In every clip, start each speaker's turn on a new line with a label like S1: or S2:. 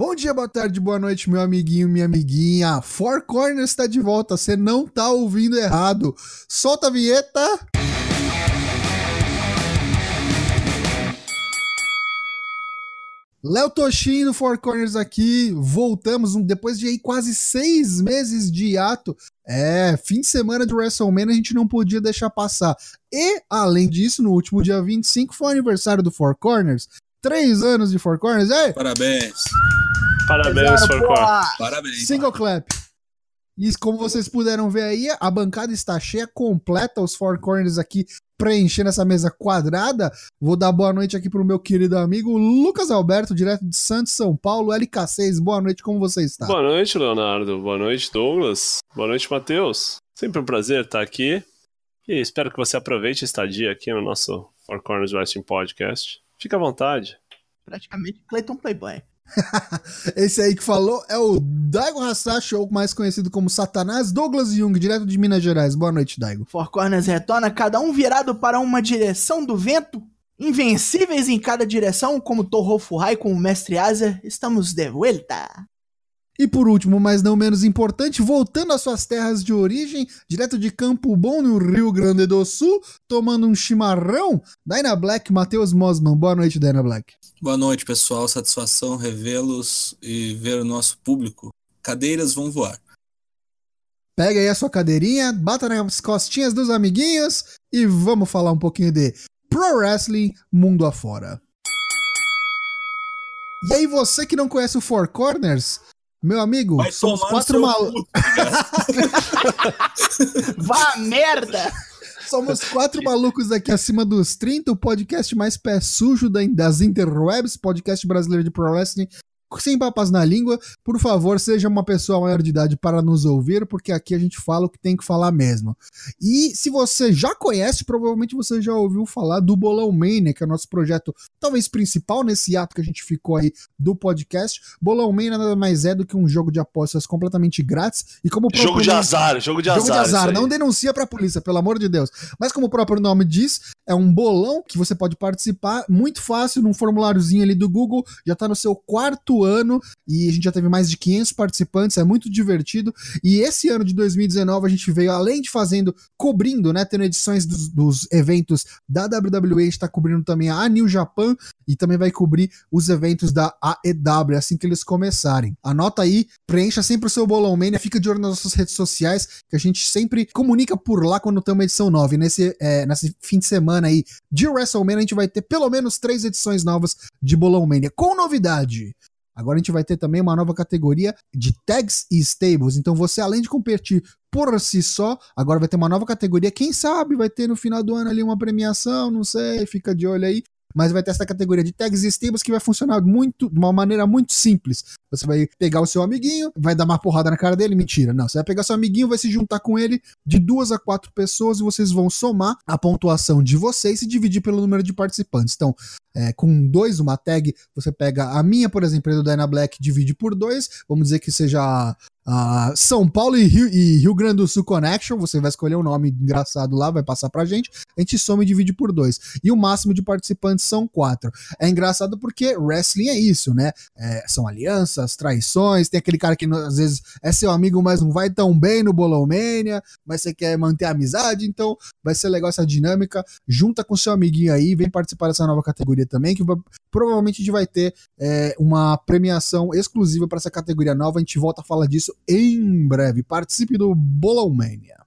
S1: Bom dia, boa tarde, boa noite, meu amiguinho, minha amiguinha. Four Corners está de volta, você não tá ouvindo errado. Solta a vinheta. Léo Toshin no Four Corners aqui, voltamos depois de aí quase seis meses de hiato. É, fim de semana de WrestleMania a gente não podia deixar passar. E, além disso, no último dia 25 foi o aniversário do Four Corners. Três anos de Four Corners, ei!
S2: Parabéns!
S3: Parabéns, Four Corners.
S2: Parabéns.
S1: Single clap. E como vocês puderam ver aí, a bancada está cheia, completa os Four Corners aqui, preenchendo essa mesa quadrada. Vou dar boa noite aqui pro meu querido amigo Lucas Alberto, direto de Santos, São Paulo, LK6. Boa noite, como você está?
S3: Boa noite, Leonardo. Boa noite, Douglas. Boa noite, Matheus. Sempre um prazer estar aqui. E espero que você aproveite a estadia aqui no nosso Four Corners Wrestling Podcast. Fique à vontade.
S4: Praticamente Clayton Playboy.
S1: Esse aí que falou é o Daigo Hasashi, ou mais conhecido como Satanás, Douglas Jung, direto de Minas Gerais. Boa noite, Daigo.
S4: Four Corners retorna, cada um virado para uma direção do vento. Invencíveis em cada direção, como Toho Fuhai com o Mestre Asa, estamos de volta.
S1: E por último, mas não menos importante, voltando às suas terras de origem, direto de Campo Bom, no Rio Grande do Sul, tomando um chimarrão, Dyna Black, Matheus Mosman. Boa noite, Dyna Black.
S2: Boa noite, pessoal. Satisfação revê-los e ver o nosso público. Cadeiras vão voar.
S1: Pega aí a sua cadeirinha, bata nas costinhas dos amiguinhos e vamos falar um pouquinho de Pro Wrestling mundo afora. E aí, você que não conhece o Four Corners, meu amigo,
S2: Vai
S1: somos quatro malucos.
S4: Vá merda!
S1: Somos quatro malucos aqui acima dos 30, o podcast mais pé sujo da- das interwebs, podcast brasileiro de pro wrestling, sem papas na língua. Por favor, seja uma pessoa maior de idade para nos ouvir, porque aqui a gente fala o que tem que falar mesmo. E se você já conhece, provavelmente você já ouviu falar do Bolão Mania, que é o nosso projeto talvez principal nesse ato que a gente ficou aí do podcast. Bolão Mania nada mais é do que um jogo de apostas completamente grátis. E como
S3: Jogo de azar, jogo de
S1: Jogo
S3: azar.
S1: de azar, não denuncia pra polícia, pelo amor de Deus. Mas como o próprio nome diz, é um bolão que você pode participar, muito fácil, num formuláriozinho ali do Google, já tá no seu quarto ano e a gente já teve mais de 500 participantes, é muito divertido. E esse ano de 2019 a gente veio, além de fazendo, cobrindo, né, tendo edições dos, dos eventos da WWE, a gente tá cobrindo também a New Japan e também vai cobrir os eventos da AEW assim que eles começarem. Anota aí, preencha sempre o seu bolão mania, fica de olho nas nossas redes sociais, que a gente sempre comunica por lá quando tem uma edição nova. E nesse, é, nesse fim de semana aí de WrestleMania, a gente vai ter pelo menos três edições novas de Bolão Mania, com novidade. Agora a gente vai ter também uma nova categoria de tags e stables. Então você, além de competir por si só, agora vai ter uma nova categoria. Quem sabe vai ter no final do ano ali uma premiação, não sei, fica de olho aí. Mas vai ter essa categoria de tags e stables que vai funcionar muito, de uma maneira muito simples. Você vai pegar o seu amiguinho, vai dar uma porrada na cara dele, mentira. Não, você vai pegar seu amiguinho, vai se juntar com ele de duas a quatro pessoas e vocês vão somar a pontuação de vocês e dividir pelo número de participantes. Então, é, com dois, uma tag, você pega a minha, por exemplo, do Dyna Black, divide por dois. Vamos dizer que seja a São Paulo e Rio, e Rio Grande do Sul Connection. Você vai escolher um nome engraçado lá, vai passar pra gente. A gente soma e divide por dois. E o máximo de participantes são quatro. É engraçado porque wrestling é isso, né? É, são alianças, traições. Tem aquele cara que às vezes é seu amigo, mas não vai tão bem no Bolão Mania, mas você quer manter a amizade. Então vai ser legal essa dinâmica. Junta com seu amiguinho aí, vem participar dessa nova categoria também, que provavelmente a gente vai ter é, uma premiação exclusiva para essa categoria nova. A gente volta a falar disso em breve. Participe do Bolão Mania.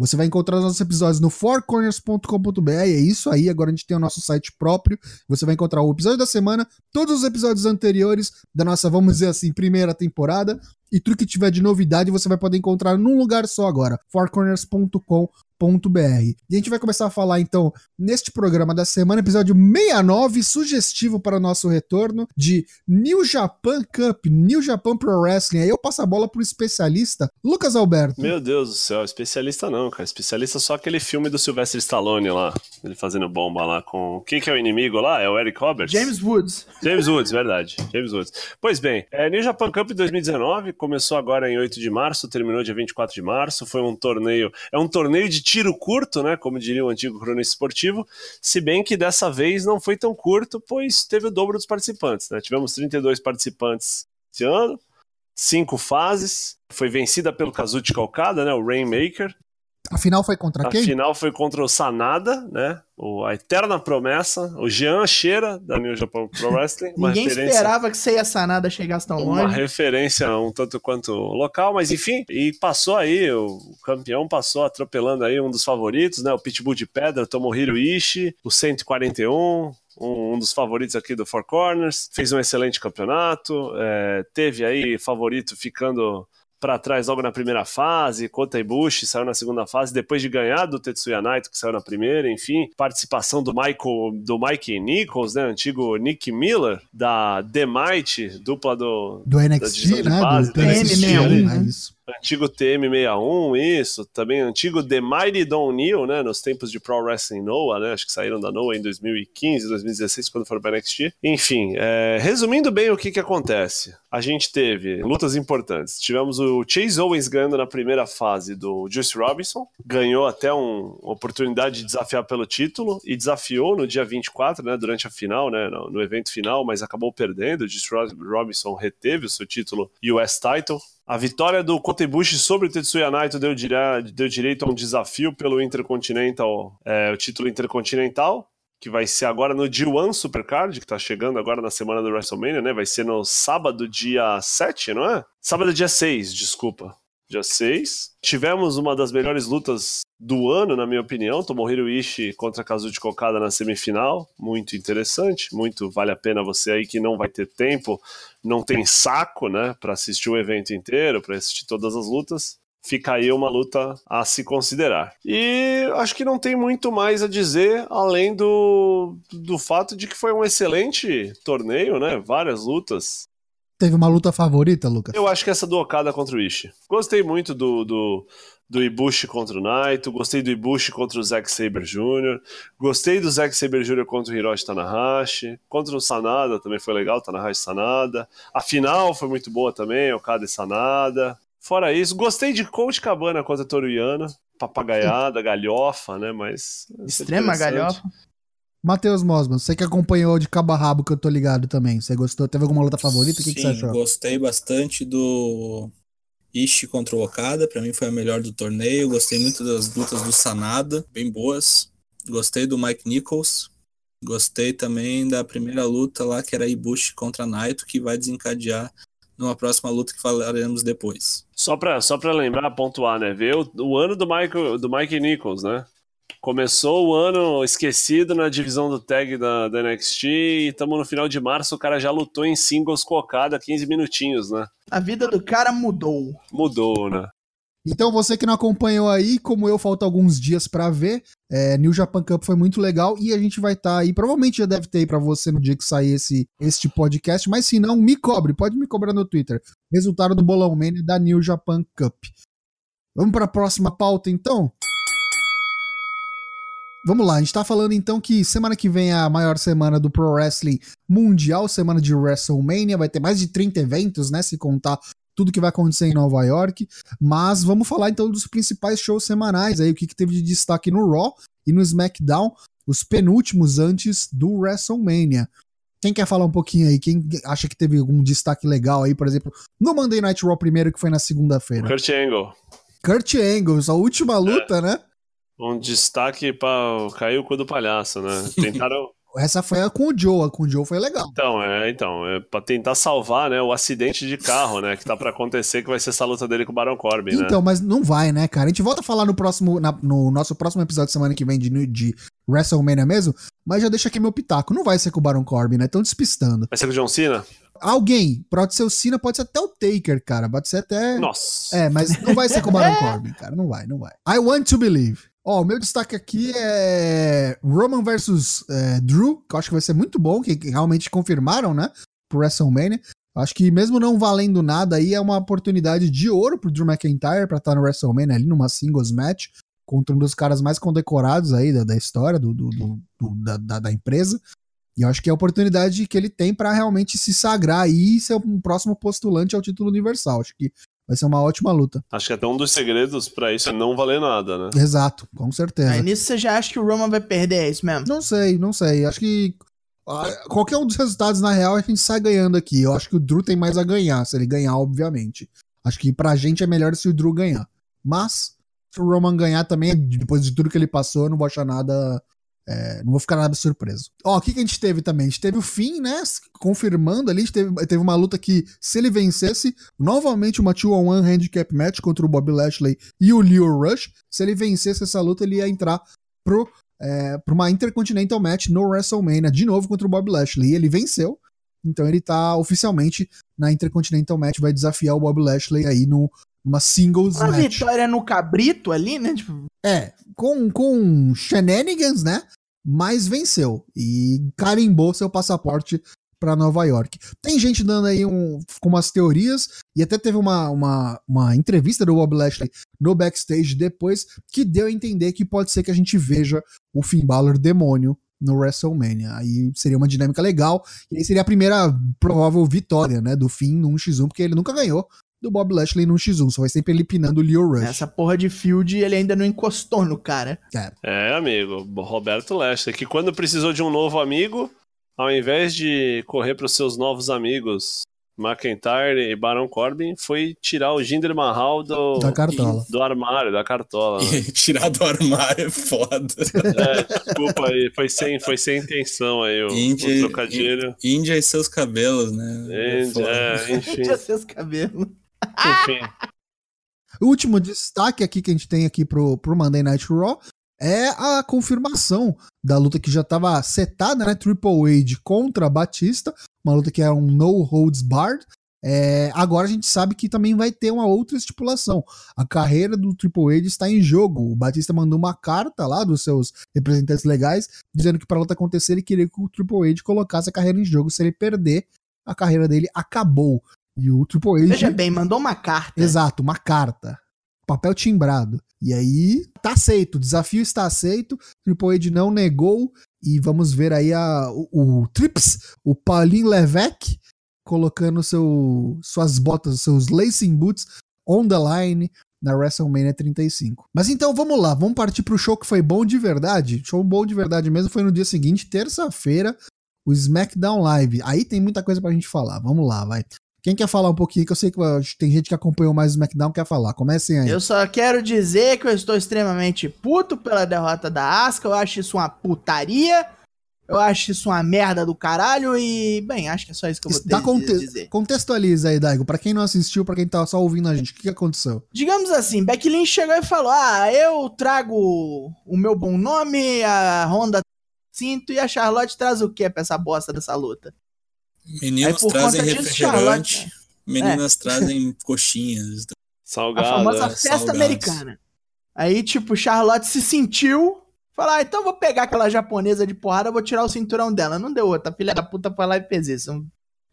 S1: Você vai encontrar os nossos episódios no fourcorners.com.br. É isso aí. Agora a gente tem o nosso site próprio. Você vai encontrar o episódio da semana, todos os episódios anteriores da nossa, vamos dizer assim, primeira temporada. E tudo que tiver de novidade você vai poder encontrar num lugar só agora: fourcorners.com.br. E a gente vai começar a falar então neste programa da semana, episódio 69, sugestivo para o nosso retorno de New Japan Cup, New Japan Pro Wrestling. Aí eu passo a bola pro especialista Lucas Alberto.
S3: Meu Deus do céu, especialista não, cara. Especialista é só aquele filme do Sylvester Stallone lá. Ele fazendo bomba lá com. Quem que é o inimigo lá? É o Eric Roberts?
S4: James Woods.
S3: James Woods, verdade. James Woods. Pois bem, é, New Japan Cup 2019 começou agora em 8 de março, terminou dia 24 de março. Foi um torneio. É um torneio de tiro curto, né? Como diria o antigo cronista esportivo. Se bem que dessa vez não foi tão curto, pois teve o dobro dos participantes, né? Tivemos 32 participantes esse ano. Cinco fases. Foi vencida pelo Kazuchi Okada, né? O Rainmaker.
S1: A final foi contra
S3: A
S1: quem?
S3: final foi contra o Sanada, né? O, a eterna promessa. O Jean Sheira, da New Japan Pro Wrestling. Uma
S4: Ninguém
S3: referência-
S4: esperava que Seiya Sanada chegasse tão
S3: uma
S4: longe.
S3: referência um tanto quanto local, mas enfim, e passou aí, o campeão passou atropelando aí um dos favoritos, né? O Pitbull de Pedra, Tomohiro Ishii, o 141, um, um dos favoritos aqui do Four Corners, fez um excelente campeonato, é, teve aí favorito ficando para trás logo na primeira fase, Kota Ibushi saiu na segunda fase, depois de ganhar do Tetsuya Naito, que saiu na primeira, enfim, participação do Michael, do Mike Nichols, né, antigo Nick Miller, da Demite, dupla do,
S1: Do NXT, né? do
S3: do
S1: NXT,
S4: TM61,
S1: né?
S4: né?
S1: Isso.
S3: Antigo TM61, isso. Também antigo The Mighty Don Neil, né? Nos tempos de Pro Wrestling Noah, né? Acho que saíram da Noah em 2015, 2016, quando foram para NXT. Enfim, é, resumindo bem o que que acontece. A gente teve lutas importantes. Tivemos o Chase Owens ganhando na primeira fase do Juice Robinson. Ganhou até um- uma oportunidade de desafiar pelo título e desafiou no dia 24, né? Durante a final, né? No, no evento final, mas acabou perdendo. O Juice Ro- Robinson reteve o seu título US Title. A vitória do Kotebushi sobre o Tetsuya Naito deu, deu direito a um desafio pelo Intercontinental, é, o título Intercontinental, que vai ser agora no G1 Supercard, que tá chegando agora na semana do WrestleMania, né? Vai ser no sábado, dia 7, não é? Sábado, dia 6, desculpa. Dia 6. Tivemos uma das melhores lutas do ano, na minha opinião. Tomohiro Ishii contra Kazuchi Kokada na semifinal. Muito interessante. Muito vale a pena você aí que não vai ter tempo, não tem saco, né, para assistir o evento inteiro, para assistir todas as lutas. Fica aí uma luta a se considerar. E acho que não tem muito mais a dizer além do, do fato de que foi um excelente torneio, né? Várias lutas.
S1: Teve uma luta favorita, Lucas?
S3: Eu acho que essa do Okada contra o Ishii. Gostei muito do, do, do Ibushi contra o Naito, gostei do Ibushi contra o Zack Saber Jr., gostei do Zack Saber Jr. contra o Hiroshi Tanahashi, contra o Sanada também foi legal, Tanahashi e Sanada. A final foi muito boa também, Okada e Sanada. Fora isso, gostei de Coach Cabana contra Toruyana, papagaiada, galhofa, né, mas... é
S4: Extrema galhofa.
S1: Matheus Mosman, você que acompanhou de cabo a rabo que eu tô ligado também. Você gostou? Teve alguma luta favorita? O que, que você
S2: Sim,
S1: achou?
S2: gostei bastante do Ishii contra o Okada, pra mim foi a melhor do torneio. Gostei muito das lutas do Sanada, bem boas. Gostei do Mike Nichols. Gostei também da primeira luta lá, que era Ibushi contra Naito, que vai desencadear numa próxima luta que falaremos depois.
S3: Só pra, só pra lembrar, pontuar, né? Ver o, o ano do, Michael, do Mike Nichols, né? Começou o ano esquecido na divisão do tag da, da NXT e estamos no final de março, o cara já lutou em singles cocada 15 minutinhos, né?
S4: A vida do cara mudou.
S3: Mudou, né?
S1: Então, você que não acompanhou aí, como eu, falta alguns dias pra ver. É, New Japan Cup foi muito legal e a gente vai estar aí. Provavelmente já deve ter aí pra você no dia que sair esse, este podcast, mas se não, me cobre, pode me cobrar no Twitter. Resultado do Bolão Mania da New Japan Cup. Vamos pra próxima pauta então? Vamos lá, a gente tá falando então que semana que vem é a maior semana do Pro Wrestling Mundial, semana de WrestleMania, vai ter mais de 30 eventos, né? Se contar tudo que vai acontecer em Nova York. Mas vamos falar então dos principais shows semanais aí, o que, que teve de destaque no Raw e no SmackDown, os penúltimos antes do WrestleMania. Quem quer falar um pouquinho aí? Quem acha que teve algum destaque legal aí, por exemplo, no Monday Night Raw primeiro, que foi na segunda-feira?
S3: Kurt Angle.
S1: Kurt Angle, a última luta, né?
S3: Um destaque pra cair o cu do palhaço, né? Tentaram.
S1: Essa foi a com o Joe, a com o Joe foi legal.
S3: Então, é, então, é pra tentar salvar, né, o acidente de carro, né, que tá pra acontecer, que vai ser essa luta dele com o Baron Corbin, né?
S1: Então, mas não vai, né, cara? A gente volta a falar no próximo, na- no nosso próximo episódio semana que vem de, de WrestleMania mesmo, mas já deixa aqui meu pitaco. Não vai ser com o Baron Corbin, né? Tão despistando.
S3: Vai ser com o John Cena?
S1: Alguém, pode ser o Cena, pode ser até o Taker, cara. Pode ser até.
S3: Nossa.
S1: É, mas não vai ser com o Baron Corbin, cara. Não vai, não vai. I want to believe. Ó, o meu destaque aqui é Roman versus é, Drew, que eu acho que vai ser muito bom, que, realmente confirmaram, né? Pro WrestleMania. Acho que mesmo não valendo nada aí, é uma oportunidade de ouro pro Drew McIntyre pra estar no WrestleMania ali numa singles match contra um dos caras mais condecorados aí da, da história do, do- do- do- da, da- empresa. E eu acho que é a oportunidade que ele tem pra realmente se sagrar e ser um próximo postulante ao título universal. Acho que vai ser uma ótima luta.
S3: Acho que até um dos segredos pra isso é não valer nada, né?
S1: Exato, com certeza.
S4: Aí nisso você já acha que o Roman vai perder, é isso mesmo?
S1: Não sei, não sei. Acho que. ah, qualquer um dos resultados, na real, a gente sai ganhando aqui. Eu acho que o Drew tem mais a ganhar, se ele ganhar, obviamente. Acho que pra gente é melhor se o Drew ganhar. Mas, se o Roman ganhar também, depois de tudo que ele passou, eu não vou achar nada. É, não vou ficar nada surpreso. Ó, o que, que a gente teve também? A gente teve o fim, né? Confirmando ali, a gente teve, teve uma luta que, se ele vencesse, novamente uma 2-on-1 handicap match contra o Bob Lashley e o Leo Rush. Se ele vencesse essa luta, ele ia entrar pro é, para uma Intercontinental Match no WrestleMania, de novo contra o Bob Lashley. E ele venceu, então ele tá oficialmente na Intercontinental Match, vai desafiar o Bob Lashley aí no, numa singles
S4: Uma
S1: match.
S4: vitória no cabrito ali, né? Tipo,
S1: É, com, com shenanigans, né? Mas venceu e carimbou seu passaporte para Nova York. Tem gente dando aí um, com umas teorias, e até teve uma, uma, uma entrevista do Bob Lashley no backstage depois, que deu a entender que pode ser que a gente veja o Finn Balor demônio no WrestleMania. Aí seria uma dinâmica legal, e aí seria a primeira provável vitória, né, do Finn no 1x1, porque ele nunca ganhou do Bob Lashley no 1x1, só vai sempre ele pinando o Leo Rush.
S4: essa porra de field ele ainda não encostou no cara.
S3: É, amigo, Roberto Lashley, que quando precisou de um novo amigo, ao invés de correr para os seus novos amigos McIntyre e Baron Corbin, foi tirar o Jinder Mahal do,
S1: Da cartola.
S3: do armário, da cartola.
S2: E tirar do armário é foda.
S3: É, desculpa aí, foi sem, foi sem intenção aí o,
S2: Índia-
S3: o trocadilho.
S2: Índia e seus cabelos, né? É
S3: Índia, é, enfim,
S4: Tinha seus cabelos.
S1: O último destaque aqui que a gente tem aqui pro, pro Monday Night Raw é a confirmação da luta que já estava setada, né? Triple H contra Batista, uma luta que é um no holds barred. É, agora a gente sabe que também vai ter uma outra estipulação. A carreira do Triple H está em jogo. O Batista mandou uma carta lá dos seus representantes legais dizendo que para a luta acontecer ele queria que o Triple H colocasse a carreira em jogo. Se ele perder, a carreira dele acabou. E o Triple H
S4: Veja bem, mandou uma carta.
S1: Exato, uma carta. Papel timbrado. E aí, tá aceito. O desafio está aceito. Triple H não negou. E vamos ver aí a, o, o Trips, o Paulinho Levesque, colocando seu, suas botas, seus lacing boots on the line na WrestleMania 35. Mas então vamos lá, vamos partir pro show que foi bom de verdade. Show bom de verdade mesmo foi no dia seguinte, terça-feira, o SmackDown Live. Aí tem muita coisa pra gente falar. Vamos lá, vai. Quem quer falar um pouquinho, que eu sei que tem gente que acompanhou mais o SmackDown, quer falar. Comecem aí.
S4: Eu só quero dizer que eu estou extremamente puto pela derrota da Asuka. Eu acho isso uma putaria. Eu acho isso uma merda do caralho. E, bem, acho que é só isso que eu vou ter
S1: conte-
S4: dizer.
S1: Contextualiza aí, Daigo. Pra quem não assistiu, pra quem tá só ouvindo a gente, o que, que aconteceu?
S4: Digamos assim, Becky Lynch chegou e falou: Ah, eu trago o meu bom nome, a Honda cinto e a Charlotte traz o que pra essa bosta dessa luta?
S2: Meninos trazem
S4: conta disso,
S2: refrigerante,
S4: Charlotte-
S2: meninas trazem coxinhas.
S4: A
S3: Salgado.
S4: famosa
S3: é.
S4: festa
S2: salgados.
S4: americana. Aí, tipo, Charlotte se sentiu. Falou, ah, então vou pegar aquela japonesa de porrada, vou tirar o cinturão dela. Não deu outra. A filha da puta foi lá e fez isso.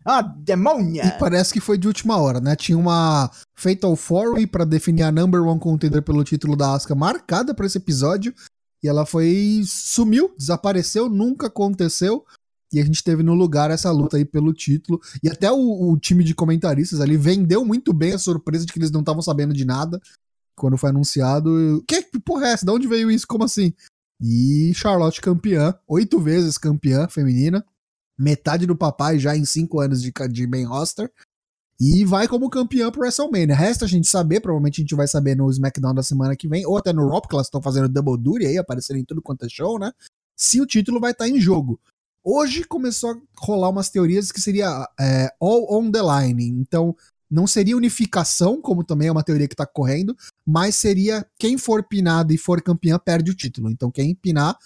S4: É uma demônia.
S1: E parece que foi de última hora, né? Tinha uma Fatal Four Way pra definir a number one contender pelo título da Asuka marcada pra esse episódio. E ela foi. sumiu, desapareceu, nunca aconteceu. E a gente teve no lugar essa luta aí pelo título. E até o, o time de comentaristas ali vendeu muito bem a surpresa de que eles não estavam sabendo de nada quando foi anunciado. Que, que porra é essa? De onde veio isso? Como assim? E Charlotte campeã, oito vezes campeã feminina, metade do papai já em cinco anos de, de main roster. E vai como campeã pro WrestleMania. Resta a gente saber, provavelmente a gente vai saber no SmackDown da semana que vem, ou até no Raw, porque elas estão fazendo double duty aí, aparecendo em tudo quanto é show, né? Se o título vai estar em jogo. Hoje começou a rolar umas teorias que seria é, all on the line. Então, não seria unificação, como também é uma teoria que tá correndo, mas seria quem for pinado e for campeã perde o título. Então, quem pinar,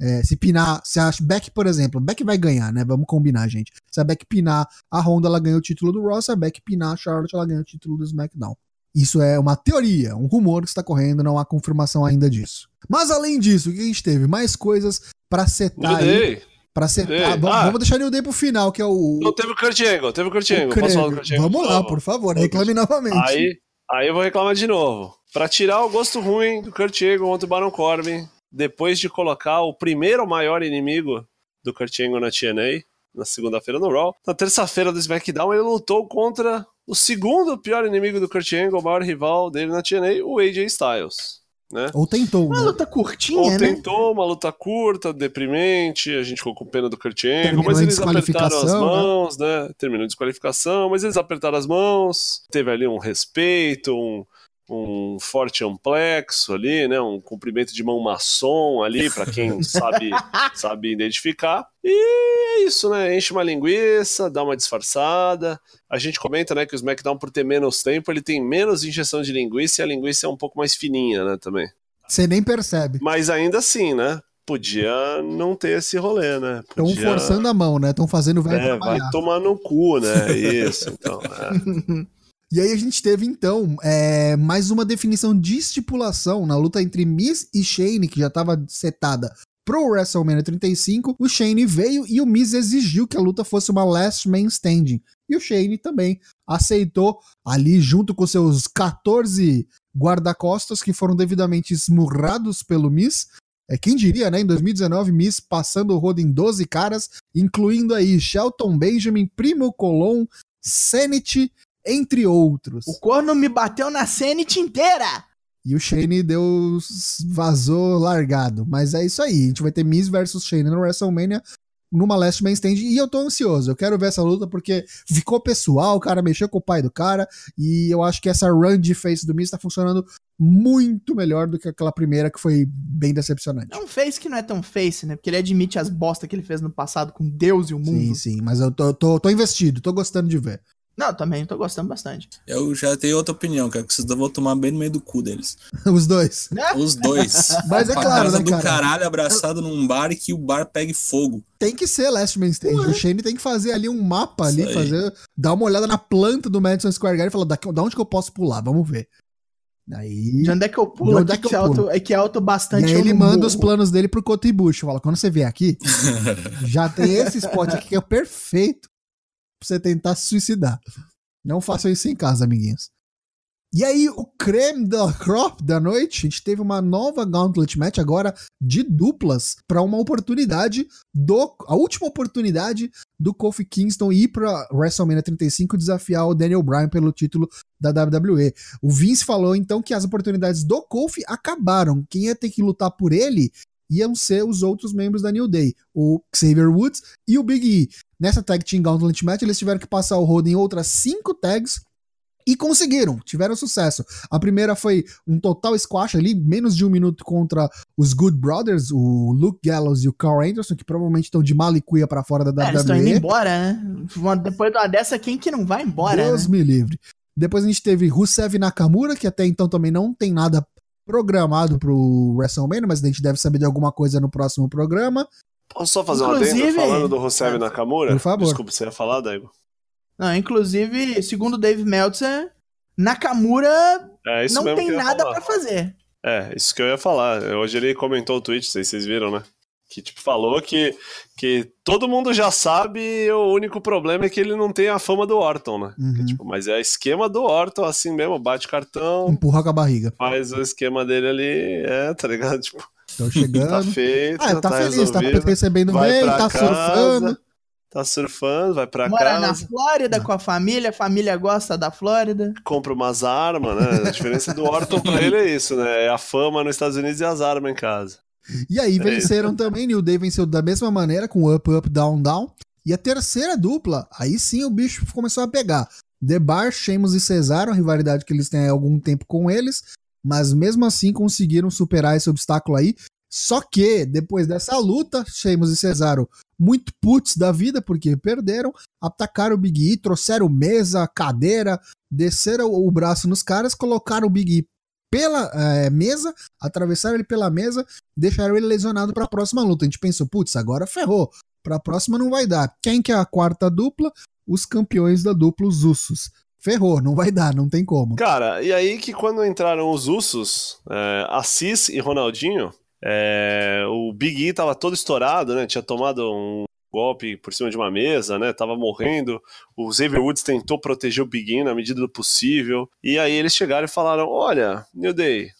S1: é, se pinar, se a Beck, por exemplo, Beck vai ganhar, né? Vamos combinar, gente. Se a Beck pinar a Honda, ela ganha o título do Raw, se a Beck pinar a Charlotte, ela ganha o título do SmackDown. Isso é uma teoria, um rumor que está correndo, não há confirmação ainda disso. Mas além disso, o que a gente teve? Mais coisas pra setar aí. Pra setar.
S3: Ei,
S1: Vamos,
S3: ah.
S1: vamos deixar o New Day pro final, que é o.
S3: Não teve o Kurt Angle, teve o Kurt
S1: o
S3: Angle. Posso falar do
S1: Craig.
S3: Kurt Angle?
S1: Vamos lá, por favor, reclame novamente.
S3: Aí, aí eu vou reclamar de novo. Pra tirar o gosto ruim do Kurt Angle contra o Baron Corbin, depois de colocar o primeiro maior inimigo do Kurt Angle na TNA, na segunda-feira no Raw, na terça-feira do SmackDown ele lutou contra o segundo pior inimigo do Kurt Angle, o maior rival dele na TNA, o AJ Styles. Né?
S1: Ou tentou,
S4: Uma
S1: né?
S4: luta curtinha,
S3: Ou
S4: né?
S3: tentou uma luta curta, deprimente, a gente ficou com pena do Kurt Angle,
S1: Terminou
S3: mas eles apertaram as
S1: né?
S3: mãos, né? Terminou em desqualificação, mas eles apertaram as mãos, teve ali um respeito, um, um forte amplexo ali, né? Um cumprimento de mão maçom ali, pra quem sabe, sabe identificar. E é isso, né? Enche uma linguiça, dá uma disfarçada. A gente comenta, né, que o SmackDown, por ter menos tempo, ele tem menos injeção de linguiça e a linguiça é um pouco mais fininha, né, também.
S1: Você nem percebe.
S3: Mas ainda assim, né? Podia não ter esse rolê, né?
S1: Estão
S3: Podia...
S1: forçando a mão, né? Estão fazendo velho
S3: É, vai
S1: trabalhar.
S3: tomar no cu, né? Isso, então. é.
S1: E aí a gente teve, então, é, mais uma definição de estipulação na luta entre Miz e Shane, que já estava setada pro WrestleMania 35. O Shane veio e o Miz exigiu que a luta fosse uma Last Man Standing. E o Shane também aceitou ali, junto com seus 14 guarda-costas que foram devidamente esmurrados pelo Miz. É, quem diria, né? Em 2019, Miz passando o rodo em 12 caras, incluindo aí Shelton Benjamin, Primo Colon, Senate, entre outros.
S4: O corno me bateu na Senate inteira.
S1: E o Shane deu. vazou largado. Mas é isso aí. A gente vai ter Miz versus Shane no WrestleMania numa Last Man Stand. E eu tô ansioso. Eu quero ver essa luta porque ficou pessoal. O cara mexeu com o pai do cara. E eu acho que essa run de face do Miz tá funcionando muito melhor do que aquela primeira que foi bem decepcionante.
S4: É um face que não é tão face, né? Porque ele admite as bosta que ele fez no passado com Deus e o mundo.
S1: Sim, sim. Mas eu tô, tô, tô investido. Tô gostando de ver.
S4: Não, também tô gostando bastante.
S2: Eu já tenho outra opinião, cara, que vocês vão tomar bem no meio do cu deles.
S1: Os dois.
S4: Né?
S2: Os dois.
S1: Mas é claro,
S2: casa
S1: né,
S2: do
S1: cara?
S2: caralho abraçado num bar e que o bar pegue fogo.
S1: Tem que ser Last Man Stand. O Shane tem que fazer ali um mapa ali,
S2: Isso aí.
S1: fazer, dar uma olhada na planta do Madison Square Garden e falar, da, da onde que eu posso pular? Vamos ver. Aí,
S4: De onde é que eu
S1: De
S4: pulo
S1: onde
S4: aqui
S1: é que
S4: que,
S1: eu
S4: é alto,
S1: pulo?
S4: é que é alto
S1: e
S4: bastante.
S1: aí
S4: eu
S1: ele manda
S4: morro.
S1: os planos dele pro Cotton Bush. Fala, quando você vier aqui, já tem esse spot aqui que é perfeito você tentar se suicidar. Não façam isso em casa, amiguinhos. E aí, o creme da crop da noite, a gente teve uma nova Gauntlet Match agora de duplas para uma oportunidade do a última oportunidade do Kofi Kingston ir para WrestleMania 35 desafiar o Daniel Bryan pelo título da WWE. O Vince falou então que as oportunidades do Kofi acabaram. Quem ia ter que lutar por ele iam ser os outros membros da New Day, o Xavier Woods e o Big E. Nessa Tag Team Gauntlet Match, eles tiveram que passar o rodo em outras cinco tags e conseguiram, tiveram sucesso. A primeira foi um total squash ali, menos de um minuto contra os Good Brothers, o Luke Gallows e o Carl Anderson, que provavelmente estão de malicuia pra fora da
S4: É, eles estão indo
S1: WWE.
S4: embora, né? Depois de uma dessa, quem que não vai embora,
S1: Deus
S4: né?
S1: me livre. Depois a gente teve Rusev Nakamura, que até então também não tem nada programado pro WrestleMania, mas a gente deve saber de alguma coisa no próximo programa.
S3: Posso só fazer
S4: Inclusive-
S3: adendo falando do Rosev Nakamura?
S1: Por favor.
S3: Desculpa, você ia falar, Daigo?
S4: Não, inclusive, segundo Dave Meltzer, Nakamura
S3: É isso
S4: não tem nada pra fazer.
S3: É, isso que eu ia falar. Hoje ele comentou o tweet, não sei se vocês viram, né? Que tipo, falou que, que todo mundo já sabe, e o único problema é que ele não tem a fama do Orton, né?
S1: Uhum.
S3: Que, tipo, mas é esquema do Orton, assim mesmo, bate cartão,
S1: Empurra com a barriga.
S3: faz o esquema dele ali, é, tá ligado? Tipo,
S1: Estão
S3: tá
S1: chegando.
S3: feito,
S1: ah, tá, feliz, tá
S3: resolvido,
S1: recebendo
S3: vai
S1: bem, tá
S3: casa,
S1: surfando.
S3: Tá surfando, vai pra
S4: Mora na
S3: casa,
S4: Flórida com a família, a família gosta da Flórida.
S3: compra umas armas, né? A diferença do Orton pra ele é isso, né? É a fama nos Estados Unidos e as armas em casa.
S1: E aí
S3: É
S1: venceram também, New Day venceu da mesma maneira, com up, up, down, down. E a terceira dupla, aí sim o bicho começou a pegar. The Bar, Sheamus e Cesaro, a rivalidade que eles têm há algum tempo com eles, mas mesmo assim conseguiram superar esse obstáculo aí. Só que, depois dessa luta, Sheamus e Cesaro, muito putos da vida, porque perderam, atacaram o Big E, trouxeram mesa, cadeira, desceram o braço nos caras, colocaram o Big E pela eh, mesa, atravessaram ele pela mesa, deixaram ele lesionado pra próxima luta. A gente pensou, putz, agora ferrou. Pra próxima não vai dar. Quem que é a quarta dupla? Os campeões da dupla, os Usos. Ferrou, não vai dar, não tem como.
S3: Cara, e aí que quando entraram os Usos, é, Assis e Ronaldinho, é, o Big E tava todo estourado, né? Tinha tomado um golpe por cima de uma mesa, né? Tava morrendo. O Xavier Woods tentou proteger o Big na medida do possível. E aí eles chegaram e falaram: Olha, New Day,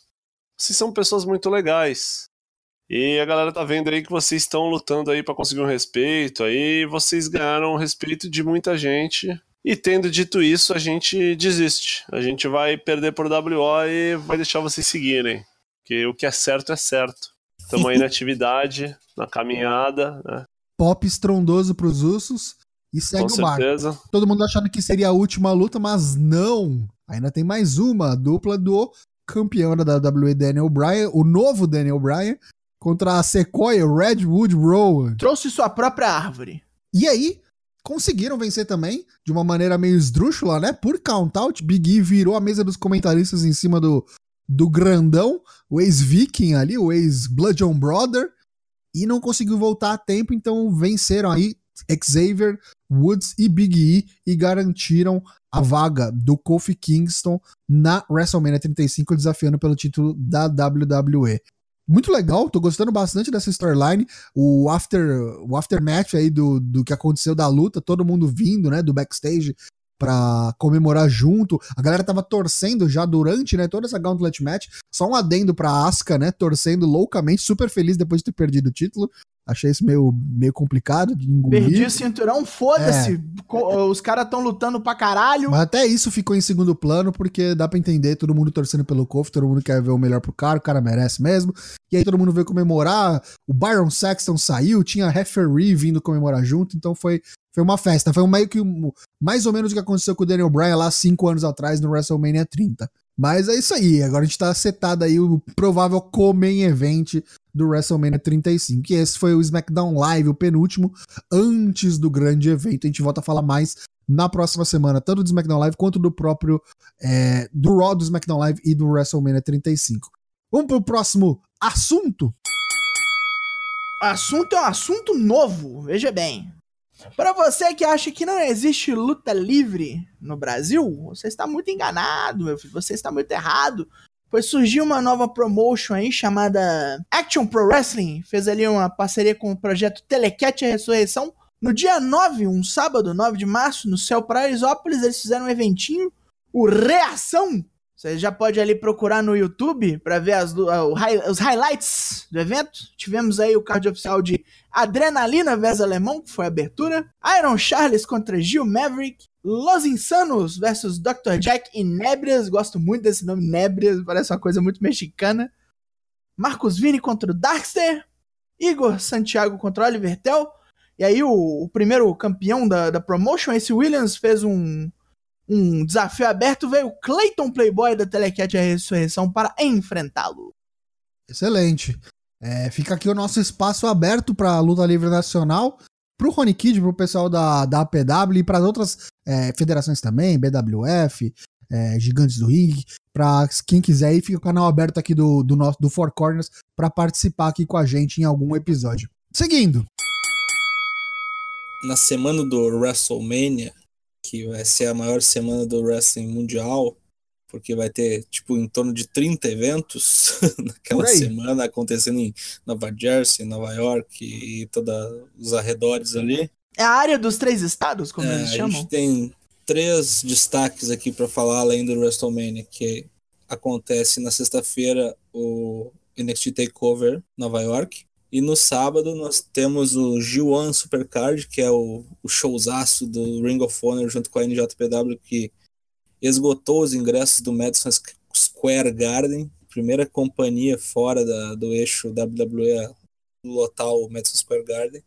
S3: vocês são pessoas muito legais. E a galera tá vendo aí que vocês estão lutando aí pra conseguir um respeito. Aí vocês ganharam o respeito de muita gente. E tendo dito isso, a gente desiste. A gente vai perder por WO e vai deixar vocês seguirem. Porque o que é certo é certo. Estamos aí na atividade, na caminhada, né?
S1: Pop estrondoso pros Usos e segue
S3: Com
S1: o barco.
S3: certeza.
S1: Todo mundo achando que seria a última luta, mas não. Ainda tem mais uma, a dupla do campeão da WWE Daniel Bryan, o novo Daniel Bryan, contra a Sequoia Redwood Rowan.
S4: Trouxe sua própria árvore.
S1: E aí, conseguiram vencer também, de uma maneira meio esdrúxula, né? Por count-out, Big E virou a mesa dos comentaristas em cima do, do grandão, o ex-Viking ali, o ex-Bludgeon Brother, e não conseguiu voltar a tempo, então venceram aí Xavier, Woods e Big E e garantiram a vaga do Kofi Kingston na WrestleMania 35, desafiando pelo título da WWE. Muito legal, tô gostando bastante dessa storyline. O after, o aftermatch aí do, do que aconteceu da luta, todo mundo vindo, né, do backstage pra comemorar junto. A galera tava torcendo já durante, né, toda essa Gauntlet match. Só um adendo pra Asuka, né, torcendo loucamente, super feliz depois de ter perdido o título. Achei isso meio, meio complicado de engolir.
S4: Perdi o cinturão, foda-se. Co- Os caras tão lutando pra caralho.
S1: Mas até isso ficou em segundo plano, porque dá pra entender, todo mundo torcendo pelo Kofi, todo mundo quer ver o melhor pro cara, o cara merece mesmo. E aí todo mundo veio comemorar, o Byron Saxton saiu, tinha referee vindo comemorar junto, então foi, foi uma festa. Foi meio que mais ou menos o que aconteceu com o Daniel Bryan lá cinco anos atrás no WrestleMania 30. Mas é isso aí, agora a gente tá setado aí o provável Comen Event do WrestleMania 35. E esse foi o SmackDown Live, o penúltimo, antes do grande evento. A gente volta a falar mais na próxima semana, tanto do SmackDown Live quanto do próprio é, do Raw, do SmackDown Live e do WrestleMania 35. Vamos pro próximo assunto?
S4: Assunto é um assunto novo, veja bem. Para você que acha que não existe luta livre no Brasil, você está muito enganado, meu filho. Você está muito errado. Pois surgiu uma nova promotion aí chamada Action Pro Wrestling. Fez ali uma parceria com o projeto Telecat Ressurreição. No dia 9, um sábado, 9 de março, no céu Paraisópolis, eles fizeram um eventinho, o Reação. Você já pode ali procurar no YouTube para ver as ah, os highlights do evento. Tivemos aí o card oficial de Adrenalina vs Alemão, que foi a abertura. Iron Charles contra Gil Maverick. Los Insanos versus Dr. Jack e Nébrias. Gosto muito desse nome, Nébrias, parece uma coisa muito mexicana. Marcos Vini contra o Darkster. Igor Santiago contra Oliver Tell. E aí o, o primeiro campeão da, da promotion, esse Williams, fez um, um desafio aberto. Veio o Clayton Playboy da Telecat a Ressurreição para enfrentá-lo.
S1: Excelente. É, fica aqui o nosso espaço aberto para a luta livre nacional, pro Rony Kid, pro pessoal da, da APW e para outras é, federações também, BWF, é, Gigantes do Ring, para quem quiser aí, fica o canal aberto aqui do, do nosso do Four Corners para participar aqui com a gente em algum episódio. Seguindo,
S2: na semana do WrestleMania, que vai ser a maior semana do wrestling mundial, porque vai ter tipo em torno de 30 eventos naquela semana acontecendo em Nova Jersey, Nova York e todos os arredores ali.
S4: É a área dos três estados, como
S2: É,
S4: eles
S2: a
S4: chamam?
S2: gente tem três destaques aqui para falar além do WrestleMania, que acontece na sexta-feira o NXT Takeover Nova York. E no sábado nós temos o G1 Supercard, que é o, o showzaço do Ring of Honor junto com a NJPW, que esgotou os ingressos do Madison Square Garden, primeira companhia fora da, do eixo WWE a lotar Madison Square Garden.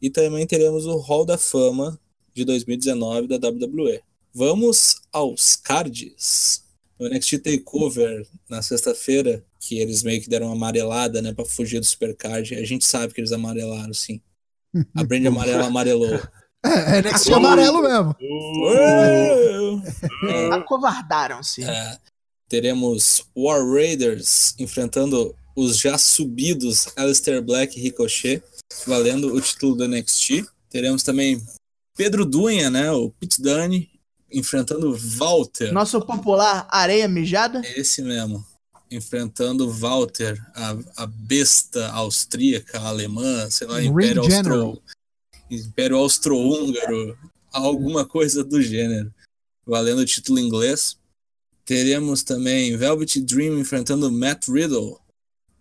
S2: E também teremos o Hall da Fama de 2019 da WWE. Vamos aos cards. No NXT Takeover, na sexta-feira, que eles meio que deram uma amarelada, né, pra fugir do Supercard. A gente sabe que eles amarelaram, sim. A brand amarela amarelou.
S1: é, é NXT amarelo mesmo.
S2: É,
S4: Acovardaram-se.
S2: é, teremos War Raiders enfrentando os já subidos Alistair Black e Ricochet, valendo o título do NXT. Teremos também Pedro Dunha, né, o Pete Dunne, enfrentando Walter.
S4: Nosso popular areia mijada.
S2: Esse mesmo. Enfrentando Walter, a, a besta austríaca, alemã, sei lá, Império. Austro, Império Austro-Húngaro, alguma coisa do gênero. Valendo o título inglês. Teremos também Velvet Dream enfrentando Matt Riddle,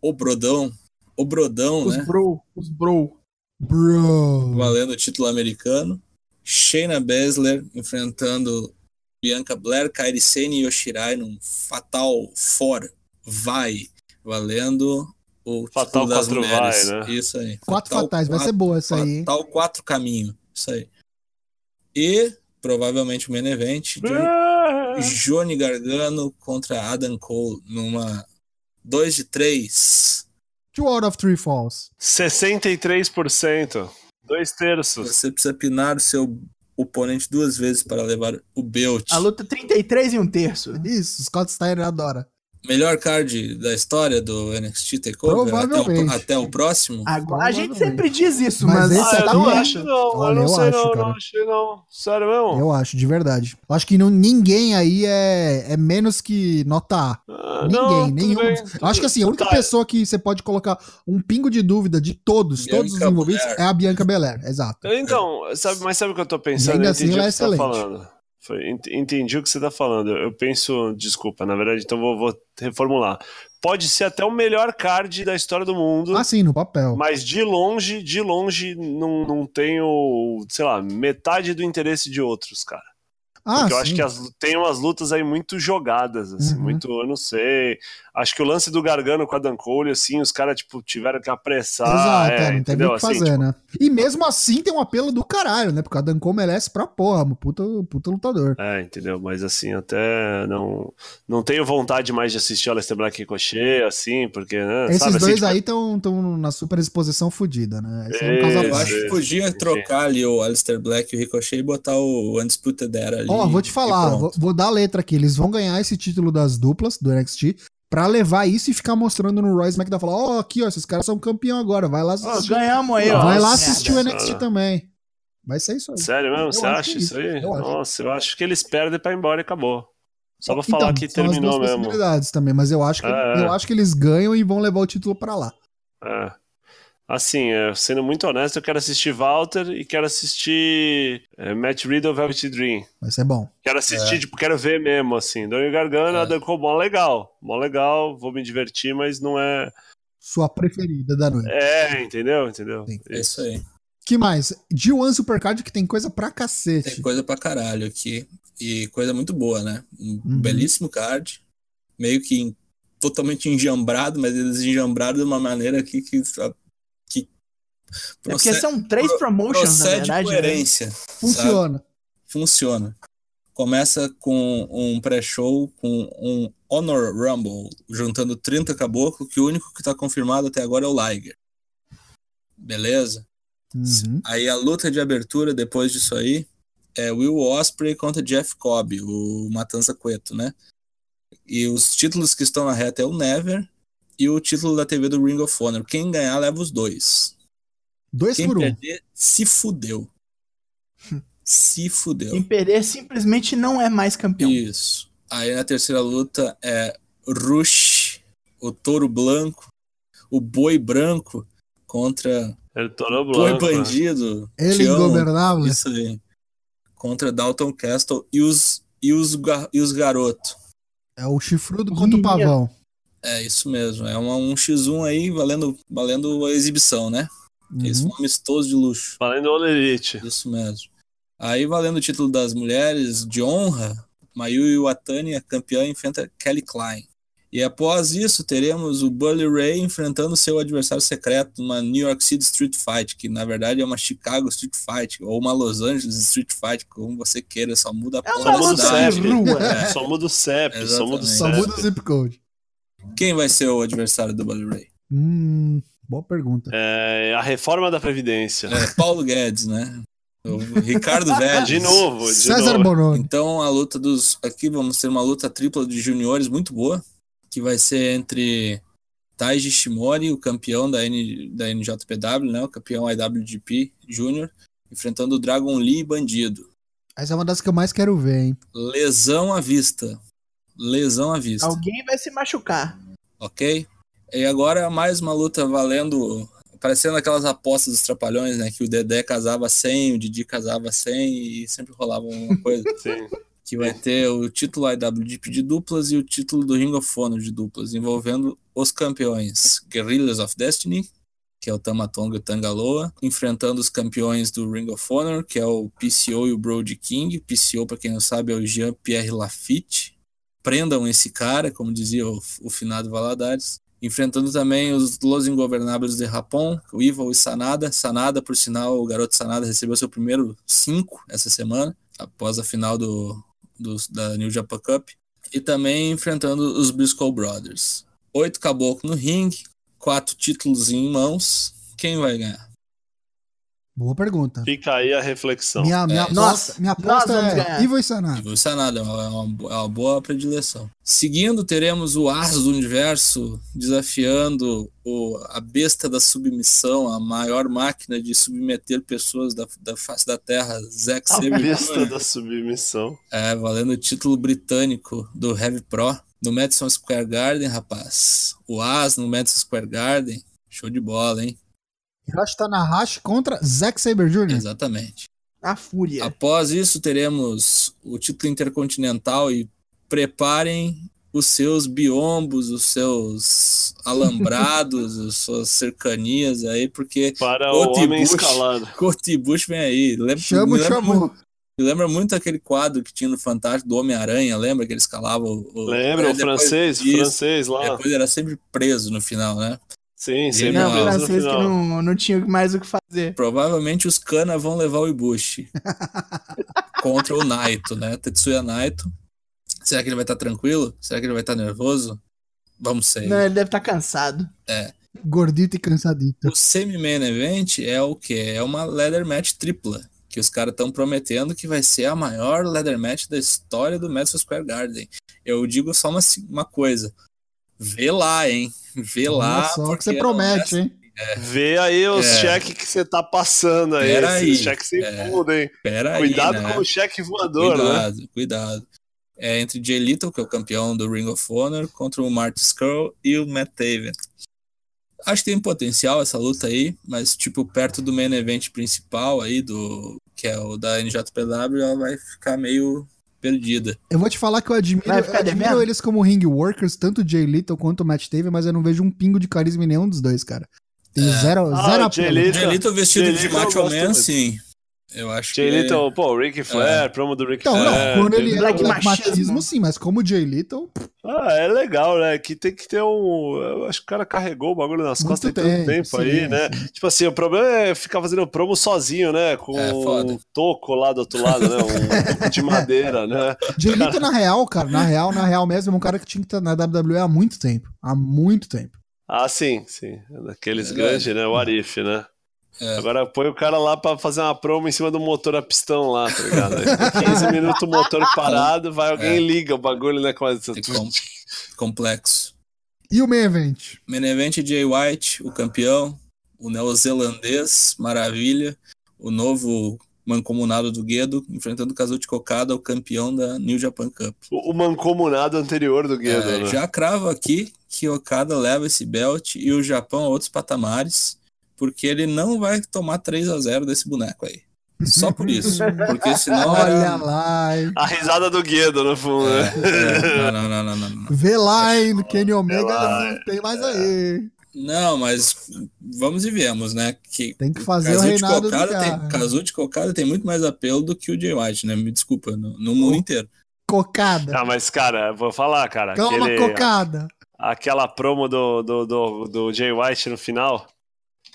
S2: o Brodão, o Brodão,
S4: Os
S2: né?
S4: bro, os bro.
S1: Bro.
S2: valendo o título americano. Shayna Baszler enfrentando Bianca Blair, Kairi Sane e Yoshirai num fatal for vai valendo o
S3: Fatal
S2: título das
S3: 4
S2: mulheres.
S3: vai, né?
S2: Isso aí.
S1: Quatro
S2: Fatal
S1: fatais, vai ser
S2: quatro-
S1: boa essa aí?
S2: Fatal quatro caminho. Isso aí. E provavelmente o main event, Johnny,
S3: Ah,
S2: Johnny Gargano contra Adam Cole numa 2 de 3.
S1: Two out of three falls.
S3: 63%. Dois terços.
S2: Você precisa pinar o seu oponente duas vezes para levar o belt.
S4: A luta 33 e um terço.
S1: Isso, Scott Steiner adora.
S2: Melhor card da história do NXT Takeover até
S1: Provavelmente.
S2: o, até o próximo.
S4: Agora a gente sempre diz isso,
S1: Mas
S4: mas,
S1: esse
S3: Ah, eu não acho, não.
S1: Olha,
S3: eu não
S1: eu acho,
S3: não.
S1: cara.
S3: Não achei, não. Sério mesmo?
S1: Eu acho, de verdade. Eu acho que não, ninguém aí é, é menos que nota A.
S3: Ah,
S1: Ninguém,
S3: não,
S1: nenhum.
S3: bem,
S1: Eu acho que assim, a única
S3: Tá.
S1: pessoa que você pode colocar um pingo de dúvida de todos,
S2: Bianca
S1: todos os envolvidos,
S2: Belair.
S1: é a Bianca Belair. Exato.
S3: Então, sabe, mas sabe o que eu tô
S1: E
S3: pensando?
S1: ainda
S3: Eu
S1: assim ela é
S3: tá
S1: excelente.
S3: falando. Foi, ent- entendi o que você tá falando. Eu penso, desculpa, na verdade, então vou, vou reformular. Pode ser até o melhor card da história do mundo.
S1: Assim, no papel.
S3: Mas de longe, de longe, não, não tenho, sei lá, metade do interesse de outros, cara.
S1: Ah,
S3: Porque eu
S1: sim.
S3: acho que as- tem umas lutas aí muito jogadas, assim,
S1: Uhum.
S3: muito, eu não sei. Acho que o lance do Gargano com a Dan Cole, assim, os caras, tipo, tiveram que apressar.
S1: Exato,
S3: é,
S1: é, não tem o que
S3: Assim,
S1: fazer,
S3: tipo,
S1: né? E mesmo assim tem um apelo do caralho, né? Porque a Dan Cole merece pra porra, um puta, puta lutador.
S3: É, entendeu? Mas assim, até não não tenho vontade mais de assistir o Aleister Black Ricochet, assim, porque, né?
S1: Esses
S3: sabe, assim,
S1: dois
S3: tipo,
S1: aí estão na super exposição fodida, né? Esse é um caso
S2: Eu acho que podia trocar ali o Alistair Black e o Ricochet e botar o Undisputed Era ali.
S1: Ó, vou te falar, vou, vou dar a letra aqui. Eles vão ganhar esse título das duplas do NXT pra levar isso e ficar mostrando no Royce McDowell. Falar, ó, aqui, ó, esses caras são campeão agora. Vai lá assistir.
S4: ganhamos aí, ó.
S1: Vai lá
S4: Merda.
S1: assistir o
S3: merda.
S1: NXT também. Vai ser isso aí.
S3: Sério mesmo?
S1: Eu
S3: Você
S1: acho
S3: acha
S1: é
S3: isso
S1: isso,
S3: aí?
S1: eu acho.
S3: Nossa, eu acho que eles perdem pra ir embora e acabou. Só pra
S1: Então,
S3: falar que
S1: são as
S3: terminou
S1: duas
S3: mesmo.
S1: possibilidades também, mas eu acho, que,
S3: É, é.
S1: eu acho que eles ganham e vão levar o título pra lá.
S3: É. Assim, é, sendo muito honesto, eu quero assistir Walter e quero assistir é, Matt Riddle Velvet Dream.
S1: Vai ser bom.
S3: Quero assistir, tipo, quero ver mesmo, assim. Doni Gargano,
S2: É.
S3: a Dan Cole, mó legal. Mó legal, vou me divertir, mas não é...
S1: Sua preferida da noite.
S3: É, entendeu? Entendeu?
S1: Sim.
S2: É isso aí.
S1: que mais? G1 Supercard que tem coisa pra
S2: Tem
S1: cacete.
S2: coisa pra caralho aqui. E coisa muito boa, né? Um
S1: Uhum.
S2: belíssimo card. Meio que totalmente enjambrado, mas eles enjambraram de uma maneira aqui que
S4: É porque são três
S2: pro-
S4: promotions, na verdade. né?
S2: coerência. sabe?
S1: Funciona.
S2: Funciona. Começa com um pré-show com um Honor Rumble, juntando 30 caboclo, que o único que tá confirmado até agora é o Liger. Beleza?
S1: Uhum.
S2: Aí a luta de abertura depois disso aí é Will Osprey contra Jeff Cobb, o Matanza Cueto, né? E os títulos que estão na reta é o Never e o título da TV do Ring of Honor. Quem ganhar leva os dois.
S1: Dois
S2: Quem
S1: por um.
S2: perder se fudeu. se fudeu.
S4: Quem perder simplesmente não é mais campeão.
S2: Isso. Aí na terceira luta é Rush, o Touro Branco, o Boi Branco contra
S3: Ele tornou
S2: Boi
S3: blanco. né?
S2: Bandido.
S1: Ele ingovernável.
S2: Isso aí. Contra Dalton Castle e os, e os, e os garotos.
S1: É o chifrudo contra o pavão.
S2: É isso mesmo. É uma, um X1 aí valendo, valendo a exibição, né? Isso,
S1: Uhum.
S2: um amistoso de luxo.
S3: Valendo All Elite.
S2: Isso mesmo. Aí valendo o título das mulheres de honra, Mayu Iwatani, a campeã, enfrenta Kelly Klein. E após isso, teremos o Bully Ray enfrentando seu adversário secreto numa New York City Street Fight, que na verdade é uma Chicago Street Fight, ou uma Los Angeles Street Fight, como você queira, só muda a
S4: É
S2: porra da
S3: o
S2: cidade.
S4: de
S3: CEP.
S4: rua.
S2: É.
S3: Só muda o CEP. Só muda o
S2: Exatamente.
S1: Só
S3: CEP.
S1: muda o zip code.
S2: Quem vai ser o adversário do Bully Ray?
S1: Hum, boa pergunta.
S3: É, a reforma da Previdência.
S2: É Paulo Guedes, né? O Ricardo Vélez.
S3: De novo, de
S1: César
S3: novo.
S1: Bononi.
S2: Então a luta dos. Aqui vamos ter uma luta tripla de juniores muito boa, que vai ser entre Taiji Shimori, o campeão da, N, da NJPW, né? O campeão IWGP Júnior, enfrentando o Dragon Lee Bandido.
S1: Essa é uma das que eu mais quero ver, hein?
S2: Lesão à vista. Lesão à vista.
S4: Alguém vai se machucar.
S2: Ok? E agora mais uma luta valendo. Parecendo aquelas apostas dos trapalhões, né? Que o Dedé casava 100, o Didi casava 100 e sempre rolava uma coisa.
S3: Sim.
S2: que vai ter o título IWGP de duplas e o título do Ring of Honor de duplas, envolvendo os campeões Guerrillas of Destiny, que é o Tamatonga e o Tangaloa, enfrentando os campeões do Ring of Honor, que é o PCO e o Brody King. PCO, para quem não sabe, é o Jean-Pierre Lafitte. Prendam esse cara, como dizia o, o finado Valadares. Enfrentando também os Los Ingovernáveis de Japão, o Evil e Sanada. Sanada, por sinal, o garoto Sanada recebeu seu primeiro 5 essa semana, após a final do, do, da New Japan Cup. E também enfrentando os Briscoe Brothers. Oito caboclos no ringue, quatro títulos em mãos. Quem vai ganhar?
S1: Boa pergunta.
S3: Fica aí a reflexão.
S1: Minha, minha
S2: É.
S1: aposta,
S4: Nossa,
S1: minha
S4: nós
S1: aposta é
S4: ganhar.
S1: E Sanada.
S2: Evil e Sanada é uma, é uma- é uma boa predileção. Seguindo, teremos o As do Universo desafiando o, a besta da submissão, a maior máquina de submeter pessoas da, da face da Terra, Zack
S3: A
S2: Sabre
S3: besta
S2: Jr.
S3: da submissão.
S2: É, valendo o título britânico do Heavy Pro no Madison Square Garden, rapaz. O As no Madison Square Garden. Show de bola, hein?
S1: Hiroshi Tanahashi contra Zack Saber Jr.
S2: Exatamente.
S4: A fúria.
S2: Após isso, teremos o título intercontinental e preparem os seus biombos, os seus alambrados, as suas cercanias aí, porque
S3: Para
S2: Kota
S3: o homem escalado.
S2: Kota Ibushi vem aí. Lembra,
S1: Chama,
S2: me lembra Me lembra muito aquele quadro que tinha no Fantástico do Homem-Aranha, lembra que ele escalava o. o-
S3: Lembra o francês?
S2: disso,
S3: francês lá.
S2: Depois era sempre preso no final, né?
S3: Sim, sempre.
S4: Não,
S3: preso no
S4: francês que
S3: final.
S4: não, não tinha mais o que fazer.
S2: Provavelmente os Kana vão levar o Ibushi contra o Naito, né? Tetsuya Naito. Será que ele vai estar tranquilo? Será que ele vai estar nervoso? Vamos ser.
S4: Não, ele deve estar cansado.
S1: Gordito e cansadito.
S2: O semi-main event é o que? É uma leather match tripla. Que os caras estão prometendo que vai ser a maior leather match da história do Madison Square Garden. Eu digo só uma, uma coisa. Vê lá, hein? Vê lá.
S1: Só que você
S2: não
S1: promete,
S2: é-
S1: hein?
S3: Vê aí os
S2: É.
S3: cheques que você tá passando aí.
S2: Pera aí.
S3: Cheques sem
S2: É.
S3: fundo, hein?
S2: Pera aí,
S3: Cuidado
S2: né?
S3: com o cheque voador, né?
S2: Cuidado, cuidado. É entre Jay Little, que é o campeão do Ring of Honor, contra o Marty Skrull e o Matt Taven. Acho que tem potencial essa luta aí, mas tipo, perto do main event principal aí, do que é o da NJPW, ela vai ficar meio perdida.
S1: Eu vou te falar que eu admiro, admiro eles como ring workers, tanto o Jay Little quanto o Matt Taven, mas eu não vejo um pingo de carisma em nenhum dos dois, cara. Tem zero,
S3: Ah,
S1: zero
S3: o Jay. Little-
S2: Jay Little vestido
S3: Jay
S2: de
S3: Little eu
S2: Macho Man, sim. Eu acho
S3: Jay
S2: que
S3: Little, pô, o Rick Flair, promo do Rick
S1: Então,
S3: Flair.
S1: não, quando ele é
S4: Black
S1: Black
S4: machismo.
S1: machismo, sim, mas como o Jay Little,
S3: Ah, é legal, né? Que tem que ter um. Eu acho que o cara carregou o bagulho nas
S1: Muito
S3: costas tem tanto
S1: tempo, sim,
S3: aí, né? Tipo assim, o problema é ficar fazendo promo sozinho, né? Com
S2: É,
S3: um toco lá do outro lado, né? Um toco de madeira, né?
S1: Jay Little na real, cara, na real, na real mesmo, é um cara que tinha que estar na WWE há muito tempo. Há muito tempo.
S3: Ah, sim, sim. Daqueles
S2: Verdade.
S3: grandes, né? O Arif, né?
S2: É.
S3: Agora põe o cara lá pra fazer uma promo em cima do motor a pistão lá, tá ligado? Aí fica 15 minutos o motor parado, vai alguém
S2: É.
S3: e liga o bagulho, né? Com
S2: é com- complexo.
S1: E o main event?
S2: Main event Jay White, o campeão, o neozelandês, maravilha, o novo mancomunado do Guedo, enfrentando o Kazuchi Kokada, o campeão da New Japan Cup.
S3: O o mancomunado anterior do Guedo,
S2: É,
S3: né?
S2: Já cravo aqui que Okada leva esse belt e o Japão a outros patamares, porque ele não vai tomar 3 a 0 desse boneco aí. Só por isso. Porque senão
S1: Olha
S2: era...
S1: lá, hein?
S3: A risada do Guedo no fundo,
S2: É,
S3: né?
S2: é, não, não, não, não, não.
S1: Vê lá, hein? No Kenny Omega não tem mais aí.
S2: Não, mas vamos e viemos, né? Que
S1: Tem que fazer o
S2: Kazuchi
S1: reinado do
S2: Kokada
S1: cara.
S2: tem, Kazuchi Kokada tem muito mais apelo do que o Jay White, né? Me desculpa, no, no mundo inteiro.
S1: Cocada.
S3: Ah, mas, cara, vou falar, cara.
S1: Calma,
S3: aquele-
S1: cocada.
S3: aquela promo do, do, do, do Jay White no final,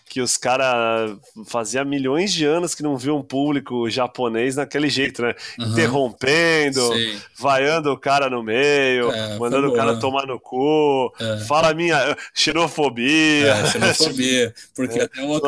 S3: que os caras fazia milhões de anos que não viam um público japonês naquele jeito, né?
S2: Aham.
S3: Interrompendo,
S2: Sei.
S3: vaiando o cara no meio,
S2: É,
S3: mandando o cara tomar no cu,
S2: É.
S3: fala minha xenofobia.
S2: É, xenofobia. Porque até o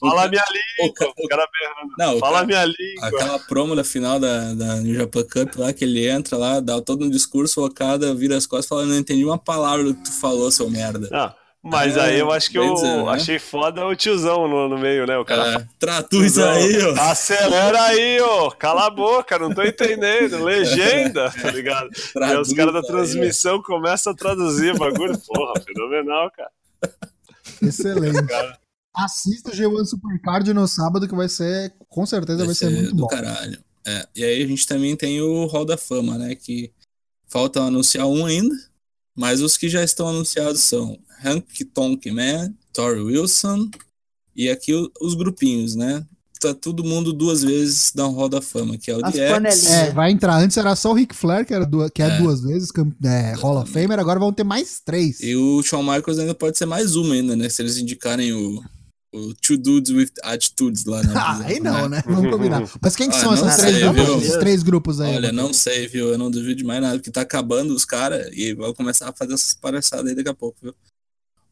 S3: Fala, minha língua, o cara berrando.
S2: Não,
S3: Fala
S2: cara-
S3: minha língua.
S2: Aquela promo da final da, da New Japan Cup lá, que ele entra lá, dá todo um discurso, o Okada vira as costas e fala, não entendi uma palavra do que tu falou, seu merda.
S3: Não, mas
S2: É,
S3: aí eu acho que eu
S2: dizer, né?
S3: achei foda o tiozão no, no meio, né? O cara
S2: É, traduz aí, ó.
S3: Acelera aí, ó. Cala a boca, não tô entendendo. Legenda, tá ligado? Aí os
S2: Traduz
S3: caras da
S2: aí,
S3: transmissão começam a traduzir o bagulho. Porra, fenomenal, cara.
S1: Excelente. Assista o G1 Supercard no sábado, que vai ser, com certeza, vai, ser, muito
S2: do
S1: bom.
S2: caralho. É, e aí a gente também tem o Hall da Fama, né? Que faltam anunciar um ainda, mas os que já estão anunciados são Hank Tonk Man, Tori Wilson e aqui o- os grupinhos, né? tá todo mundo duas vezes na Hall da Fama, que é o
S4: As
S2: DX.
S1: É, vai entrar. Antes era só o Ric Flair, que, era duas, que é,
S2: É.
S1: duas vezes é, Hall of Famer, agora vão ter mais três.
S2: E o Shawn Michaels ainda pode ser mais uma ainda, né? Se eles indicarem o, o Two Dudes with Attitudes lá, né?
S1: Ah, aí não, né? Vamos combinar. Mas quem que
S2: Ah,
S1: são
S4: sei,
S1: três grupos, esses três grupos aí?
S2: Olha, não sei, viu? Eu não duvido de mais nada, porque tá acabando os caras e vão começar a fazer essas palhaçadas aí daqui a pouco, viu?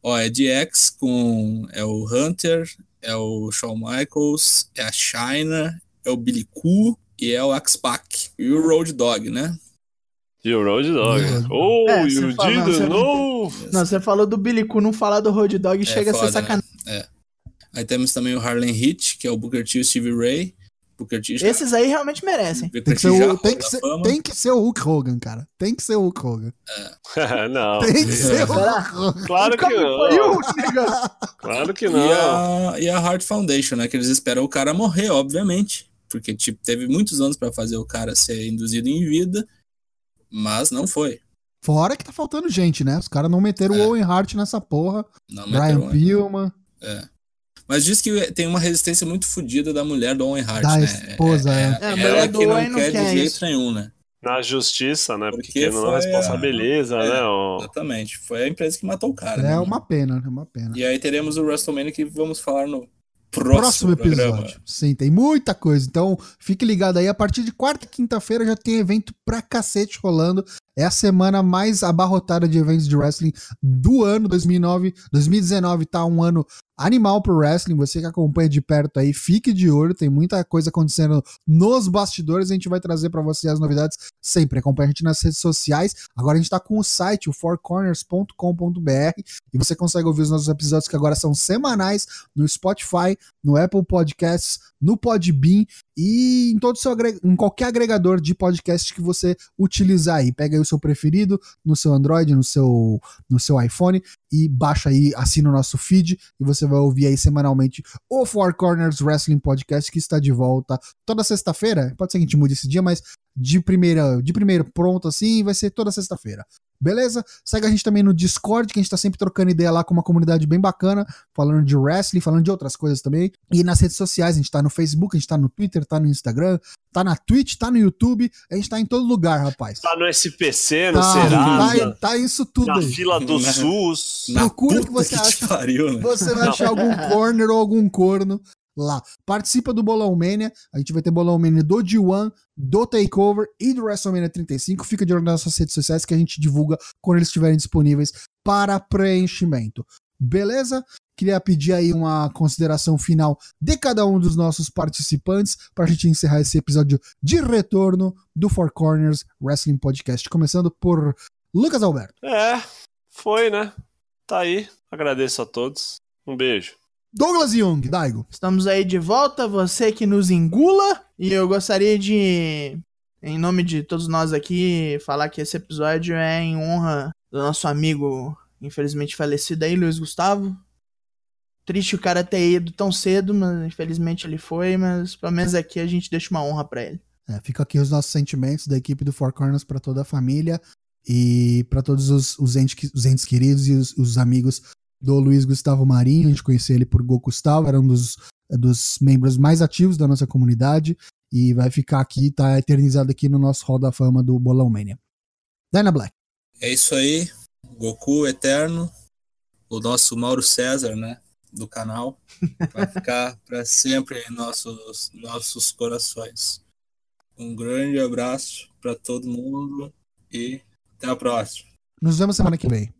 S2: Ó, é DX com. É o Hunter, é o Shawn Michaels, é a China, é o Billy Koo e é o X-Pac. E o Road Dog, né?
S3: E o Road Dog.
S1: É.
S3: Oh,
S4: É,
S3: you
S4: você fala-
S3: didn't
S4: você-
S3: know!
S4: Não, você falou do Billy Koo, não falar do Road Dog chega a ser
S2: foda,
S4: sacanagem.
S2: né? É. Aí temos também o Harlan Hit, que é o Booker T e o Stevie Ray. Já-
S4: Esses aí realmente merecem.
S1: Tem que, ser o, tem, que ser, tem que ser o Hulk Hogan, cara. Tem que ser o Hulk Hogan.
S3: não.
S1: Tem que ser o? Hulk Hogan.
S3: Claro que não. Claro que
S2: E
S3: não.
S2: a, e a Heart Foundation, né? Que eles esperam o cara morrer, obviamente. Porque, tipo, teve muitos anos pra fazer o cara ser induzido em vida, mas não foi.
S1: Fora que tá faltando gente, né? Os caras não meteram
S2: É.
S1: o Owen Hart nessa porra.
S2: Não
S1: Brian
S2: meteram,
S1: Pillman.
S2: Mas diz que tem uma resistência muito fodida da mulher do Owen Hart,
S1: Da
S2: né?
S1: esposa, é.
S4: É, a mulher
S2: ela que não
S4: não
S2: quer
S4: quer
S2: de jeito
S4: isso.
S2: nenhum, né?
S3: Na justiça, né? Porque,
S2: Porque
S3: não
S2: a-
S3: responsabiliza,
S2: é.
S3: né? o-
S2: Exatamente. Foi a empresa que matou o cara.
S1: É
S2: né?
S1: uma pena, é uma pena.
S2: E aí teremos o WrestleMania que vamos falar no
S1: Próximo
S2: próximo,
S1: episódio.
S2: programa.
S1: Sim, tem muita coisa. Então, fique ligado aí. A partir de quarta e quinta-feira já tem evento pra cacete rolando. É a semana mais abarrotada de eventos de wrestling do ano 2009. 2019 tá um ano animal pro wrestling. Você que acompanha de perto aí, fique de olho. Tem muita coisa acontecendo nos bastidores. A gente vai trazer pra você as novidades sempre. Acompanhe a gente nas redes sociais. Agora a gente tá com o site, o fourcorners.com.br. E você consegue ouvir os nossos episódios que agora são semanais no Spotify, no Apple Podcasts, no Podbean e em todo seu em qualquer agregador de podcast que você utilizar aí. Pega aí o seu preferido no seu Android, no seu no seu iPhone e baixa aí, assina o nosso feed e você vai ouvir aí semanalmente o Four Corners Wrestling Podcast que está de volta toda sexta-feira. Pode ser que a gente mude esse dia, mas de primeira, de primeiro pronto assim, vai ser toda sexta-feira. Beleza? Segue a gente também no Discord, que a gente tá sempre trocando ideia lá com uma comunidade bem bacana, falando de wrestling, falando de outras coisas também. E nas redes sociais, a gente tá no Facebook, a gente tá no Twitter, tá no Instagram, tá na Twitch, tá no YouTube, a gente tá em todo lugar, rapaz.
S3: Tá no SPC, no
S1: Tá,
S3: Serasa,
S1: tá, tá isso tudo
S3: na
S1: aí.
S3: fila do SUS.
S2: Na
S1: Procura que você
S2: te
S1: acha.
S2: pariu, né?
S1: Você vai achar algum corner ou algum corno lá. Participa do Bolão Mania. A gente vai ter Bolão Mania do D1, do Takeover e do WrestleMania 35. Fica de olho nas nossas redes sociais que a gente divulga quando eles estiverem disponíveis para preenchimento. Beleza? Queria pedir aí uma consideração final de cada um dos nossos participantes para a gente encerrar esse episódio de retorno do Four Corners Wrestling Podcast. Começando por Lucas Alberto.
S3: É, foi, né? Tá aí. Agradeço a todos. Um beijo.
S1: Douglas Young, Daigo.
S4: Estamos aí de volta, você que nos engula. E eu gostaria de, em nome de todos nós aqui, falar que esse episódio é em honra do nosso amigo, infelizmente falecido aí, Luiz Gustavo. Triste o cara ter ido tão cedo, mas infelizmente ele foi, mas pelo menos aqui a gente deixa uma honra pra ele.
S1: É, fica aqui os nossos sentimentos da equipe do Four Corners para toda a família e para todos os, os, entes, os entes queridos e os, os amigos do Luiz Gustavo Marinho. A gente conhecia ele por Go Gustavo, era um dos, dos membros mais ativos da nossa comunidade e vai ficar aqui, tá eternizado aqui no nosso Hall da Fama do Bolão Mania. Dyna Black.
S2: É isso aí. Goku Eterno. O nosso Mauro César, né? Do canal. Vai ficar para sempre em nossos, nossos corações. Um grande abraço para todo mundo e até a próxima.
S1: Nos vemos semana que vem.